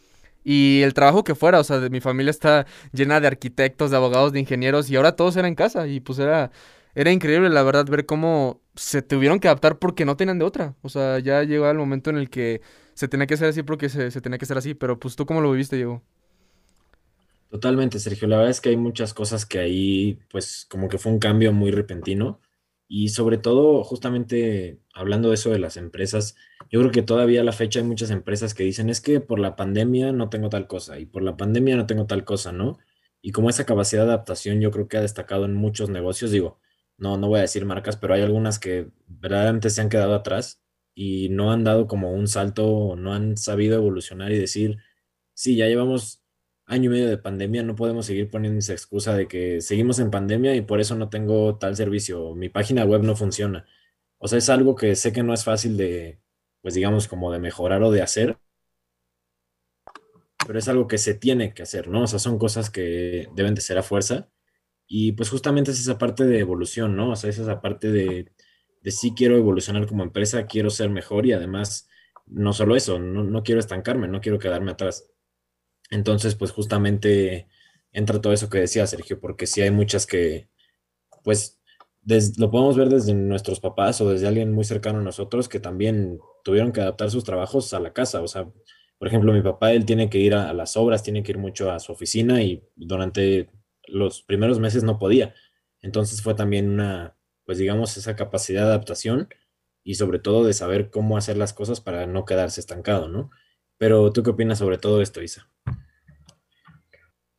Y el trabajo que fuera, o sea, de mi familia está llena de arquitectos, de abogados, de ingenieros, y ahora todos eran en casa. Y pues era, era increíble, la verdad, ver cómo se tuvieron que adaptar porque no tenían de otra. O sea, ya llegó el momento en el que se tenía que hacer así porque se, se tenía que hacer así. Pero pues tú cómo lo viviste, Diego. Totalmente, Sergio. La verdad es que hay muchas cosas que ahí, pues, como que fue un cambio muy repentino. Y sobre todo, justamente hablando de eso de las empresas, yo creo que todavía a la fecha hay muchas empresas que dicen, es que por la pandemia no tengo tal cosa y por la pandemia no tengo tal cosa, ¿no? Y como esa capacidad de adaptación yo creo que ha destacado en muchos negocios, digo, no, no voy a decir marcas, pero hay algunas que verdaderamente se han quedado atrás y no han dado como un salto, no han sabido evolucionar y decir, sí, ya llevamos año y medio de pandemia, no podemos seguir poniendo esa excusa de que seguimos en pandemia y por eso no tengo tal servicio, mi página web no funciona. O sea, es algo que sé que no es fácil de, pues digamos, como de mejorar o de hacer, pero es algo que se tiene que hacer, ¿no? O sea, son cosas que deben de ser a fuerza. Y pues justamente es esa parte de evolución, ¿no? O sea, es esa parte de, de sí quiero evolucionar como empresa, quiero ser mejor y además, no solo eso, no, no quiero estancarme, no quiero quedarme atrás. Entonces, pues justamente entra todo eso que decía Sergio, porque sí hay muchas que, pues, lo podemos ver desde nuestros papás o desde alguien muy cercano a nosotros que también tuvieron que adaptar sus trabajos a la casa. O sea, por ejemplo, mi papá, él tiene que ir a, las obras, tiene que ir mucho a su oficina y durante los primeros meses no podía. Entonces fue también una, pues digamos, esa capacidad de adaptación y sobre todo de saber cómo hacer las cosas para no quedarse estancado, ¿no? Pero tú qué opinas sobre todo esto, Isa?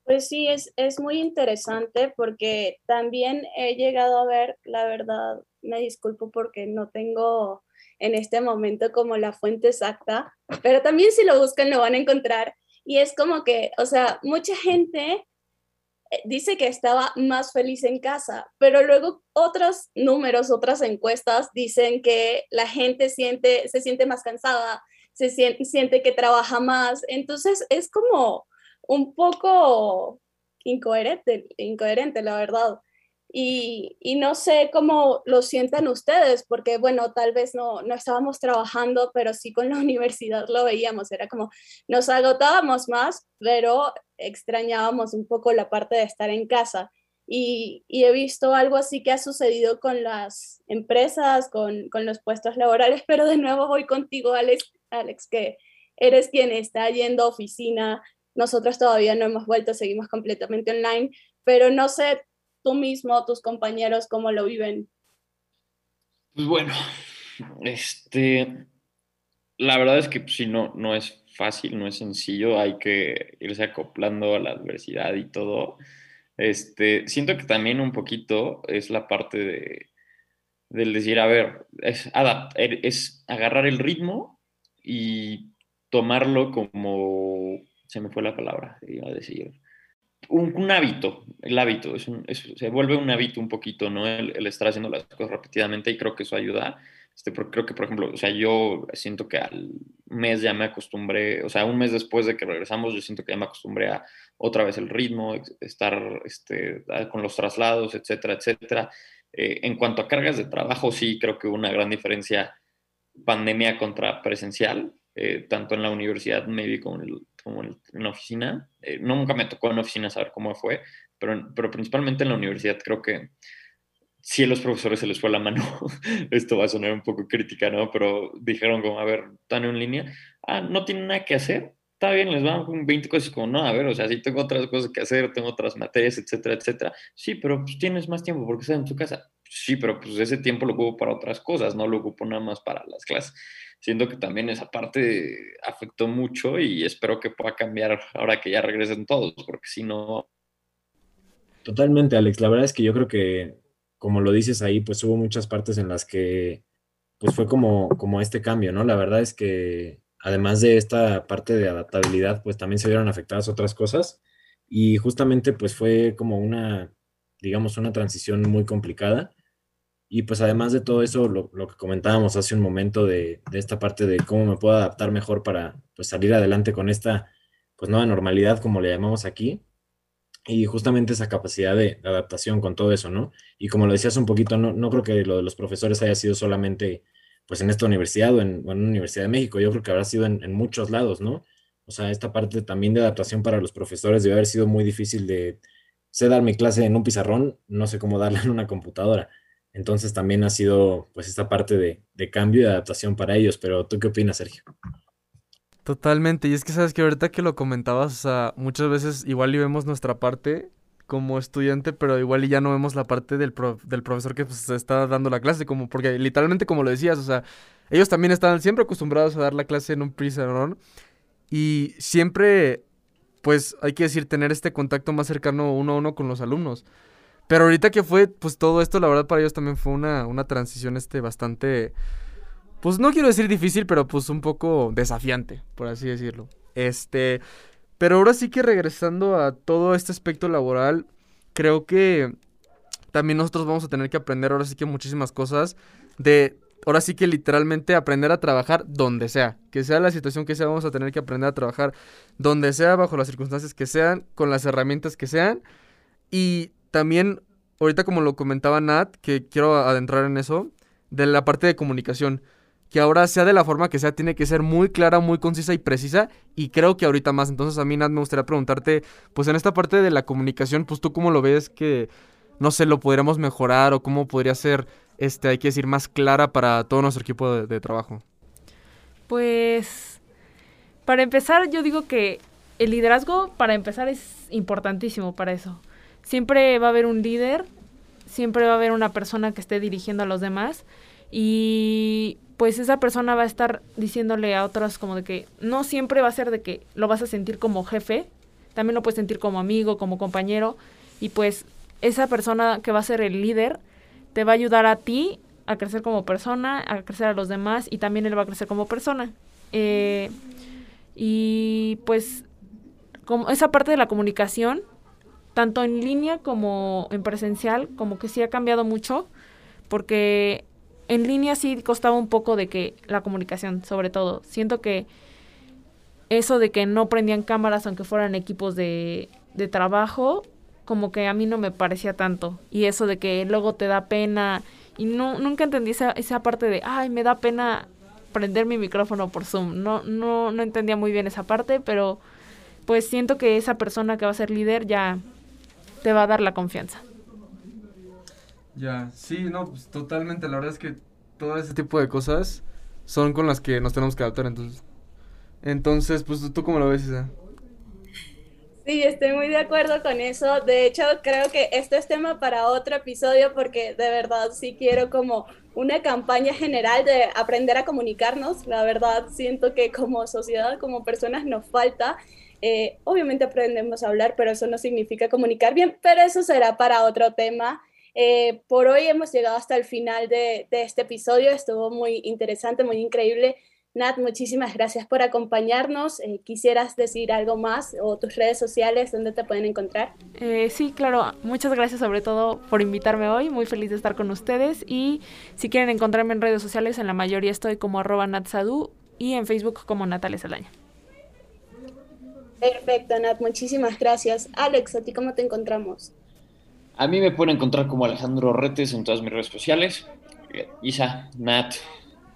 Pues sí, es, es muy interesante porque también he llegado a ver, la verdad, me disculpo porque no tengo en este momento como la fuente exacta, pero también si lo buscan lo van a encontrar. Y es como que, o sea, mucha gente eh, dice que estaba más feliz en casa, pero luego otros números, otras encuestas dicen que la gente siente, se siente más cansada, se siente, que trabaja más. Entonces es como un poco incoherente, incoherente, la verdad. Y, no sé cómo lo sientan ustedes, porque bueno, tal vez no, no estábamos trabajando, pero sí con la universidad lo veíamos, era como nos agotábamos más, pero extrañábamos un poco la parte de estar en casa. Y, he visto algo así que ha sucedido con las empresas, con, con, los puestos laborales, pero de nuevo voy contigo, Alex, Alex, que eres quien está yendo a oficina, nosotros todavía no hemos vuelto, seguimos completamente online, pero no sé tú mismo, tus compañeros, cómo lo viven. Pues bueno, este, la verdad es que pues, no, no es fácil, no es sencillo, hay que irse acoplando a la adversidad y todo. Este, siento que también un poquito es la parte de, del decir, a ver, es, es agarrar el ritmo y tomarlo como se me fue la palabra, iba a decir. Un, hábito, el hábito, es se vuelve un hábito un poquito, ¿no? El, estar haciendo las cosas repetidamente y creo que eso ayuda. Este, porque creo que, por ejemplo, o sea, yo siento que al mes ya me acostumbré, o sea, un mes después de que regresamos, yo siento que ya me acostumbré a otra vez el ritmo, estar este, con los traslados, etcétera, etcétera. Eh, en cuanto a cargas de trabajo, sí creo que una gran diferencia pandemia contra presencial, eh, tanto en la universidad, maybe como en, en la oficina. Eh, nunca me tocó en oficina saber cómo fue, pero, pero principalmente en la universidad creo que sí a los profesores se les fue la mano. Esto va a sonar un poco crítica, ¿no? Pero dijeron como, a ver, están en línea. Ah, no tienen nada que hacer. Está bien, les van con 20 cosas como, no, a ver, o sea, sí tengo otras cosas que hacer, tengo otras materias, etcétera, etcétera. Sí, pero pues tienes más tiempo porque estás en tu casa. Sí, pero pues ese tiempo lo ocupo para otras cosas, no lo ocupo nada más para las clases. Siento que también esa parte afectó mucho y espero que pueda cambiar ahora que ya regresen todos, porque si no... Totalmente, Alex. La verdad es que yo creo que como lo dices ahí, pues hubo muchas partes en las que pues fue como, como este cambio, ¿no? La verdad es que además de esta parte de adaptabilidad, pues también se vieron afectadas otras cosas y justamente pues fue como una, digamos, una transición muy complicada. Y pues además de todo eso, lo, que comentábamos hace un momento de, de, esta parte de cómo me puedo adaptar mejor para pues salir adelante con esta pues nueva normalidad, como le llamamos aquí, y justamente esa capacidad de, adaptación con todo eso, ¿no? Y como lo decías un poquito, no, no creo que lo de los profesores haya sido solamente pues en esta universidad o en, una Universidad de México, yo creo que habrá sido en, muchos lados, ¿no? O sea, esta parte también de adaptación para los profesores debe haber sido muy difícil de, sé dar mi clase en un pizarrón, no sé cómo darla en una computadora. Entonces también ha sido pues esta parte de, de cambio y adaptación para ellos, pero ¿tú qué opinas, Sergio? Totalmente, y es que sabes que ahorita que lo comentabas, o sea, muchas veces igual y nuestra parte como estudiante, pero igual ya no vemos la parte del, del profesor que pues, está dando la clase, como porque literalmente como lo decías, o sea, ellos también estaban siempre acostumbrados a dar la clase en un pizarrón y siempre, pues hay que decir, tener este contacto más cercano uno a uno con los alumnos. Pero ahorita que fue, pues todo esto, la verdad para ellos también fue una, una transición este bastante pues no quiero decir difícil, pero pues un poco desafiante, por así decirlo. Este, pero ahora sí que regresando a todo este aspecto laboral, creo que también nosotros vamos a tener que aprender ahora sí que muchísimas cosas de ahora sí que literalmente aprender a trabajar donde sea, que sea la situación que sea, vamos a tener que aprender a trabajar donde sea, bajo las circunstancias que sean, con las herramientas que sean. Y también ahorita como lo comentaba Nat, que quiero adentrar en eso, de la parte de comunicación que ahora sea de la forma que sea, tiene que ser muy clara, muy concisa y precisa, y creo que ahorita más. Entonces a mí, Nat, me gustaría preguntarte, pues en esta parte de la comunicación, pues tú cómo lo ves que, no sé, lo podríamos mejorar o cómo podría ser, este, hay que decir, más clara para todo nuestro equipo de, de trabajo. Pues, para empezar, yo digo que el liderazgo, para empezar, es importantísimo para eso. Siempre va a haber un líder, siempre va a haber una persona que esté dirigiendo a los demás, y pues esa persona va a estar diciéndole a otras como de que no siempre va a ser de que lo vas a sentir como jefe, también lo puedes sentir como amigo, como compañero, y pues esa persona que va a ser el líder te va a ayudar a ti a crecer como persona, a crecer a los demás, y también él va a crecer como persona. Eh, y pues como esa parte de la comunicación, tanto en línea como en presencial, como que sí ha cambiado mucho, porque en línea sí costaba un poco de que la comunicación, sobre todo. Siento que eso de que no prendían cámaras aunque fueran equipos de, trabajo, como que a mí no me parecía tanto. Y eso de que luego te da pena. Y no, nunca entendí esa, esa parte de, ay, me da pena prender mi micrófono por Zoom. No, no, no entendía muy bien esa parte, pero pues siento que esa persona que va a ser líder ya te va a dar la confianza. Ya, sí, no, pues totalmente. La verdad es que todo ese tipo de cosas son con las que nos tenemos que adaptar. Entonces, entonces pues tú cómo lo ves, Isa. Sí, estoy muy de acuerdo con eso. De hecho, creo que este es tema para otro episodio porque de verdad sí quiero como una campaña general de aprender a comunicarnos. La verdad siento que como sociedad, como personas nos falta. Eh, obviamente aprendemos a hablar, pero eso no significa comunicar bien, pero eso será para otro tema. Eh, por hoy hemos llegado hasta el final de, este episodio, estuvo muy interesante, muy increíble. Nat, muchísimas gracias por acompañarnos. Eh, ¿Quisieras decir algo más o tus redes sociales donde te pueden encontrar? Eh, sí, claro. Muchas gracias sobre todo por invitarme hoy. Muy feliz de estar con ustedes. Y si quieren encontrarme en redes sociales, en la mayoría estoy como arroba natsadu y en Facebook como Natales Alaña. Perfecto, Nat. Muchísimas gracias. Alex, ¿a ti cómo te encontramos? A mí me pueden encontrar como Alejandro Retes en todas mis redes sociales. Isa, Nat,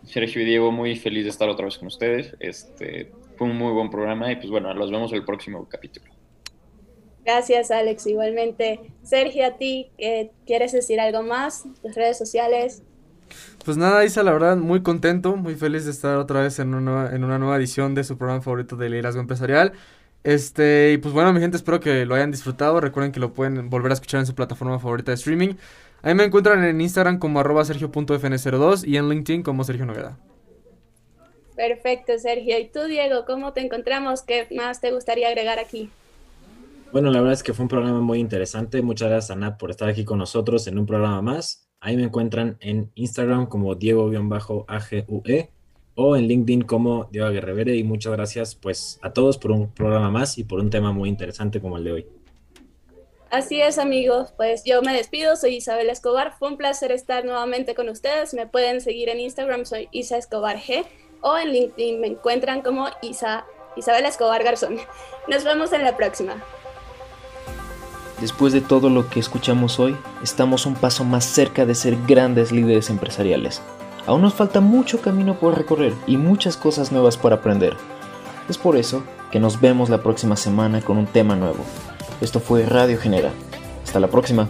Sergio y Diego, muy feliz de estar otra vez con ustedes. Este, fue un muy buen programa y pues bueno, los vemos en el próximo capítulo. Gracias, Alex. Igualmente, Sergio, a ti, ¿quieres decir algo más? Tus redes sociales. Pues nada, Isa, la verdad, muy contento, muy feliz de estar otra vez en una, en una nueva edición de su programa favorito de liderazgo empresarial. Este, y pues bueno, mi gente, espero que lo hayan disfrutado. Recuerden que lo pueden volver a escuchar en su plataforma favorita de streaming. Ahí me encuentran en Instagram como arroba sergio.fn02 y en LinkedIn como Sergio Nogueda. Perfecto, Sergio. ¿Y tú, Diego, cómo te encontramos? ¿Qué más te gustaría agregar aquí? Bueno, la verdad es que fue un programa muy interesante. Muchas gracias a Nat por estar aquí con nosotros en un programa más. Ahí me encuentran en Instagram como Diego-AGUE o en LinkedIn como Diego Guerrevere. Y muchas gracias pues a todos por un programa más y por un tema muy interesante como el de hoy. Así es, amigos. Pues yo me despido. Soy Isabel Escobar. Fue un placer estar nuevamente con ustedes. Me pueden seguir en Instagram. Soy Isa Escobar G. O en LinkedIn me encuentran como Isa, Isabel Escobar Garzón. Nos vemos en la próxima. Después de todo lo que escuchamos hoy, estamos un paso más cerca de ser grandes líderes empresariales. Aún nos falta mucho camino por recorrer y muchas cosas nuevas por aprender. Es por eso que nos vemos la próxima semana con un tema nuevo. Esto fue Radio Genera. Hasta la próxima.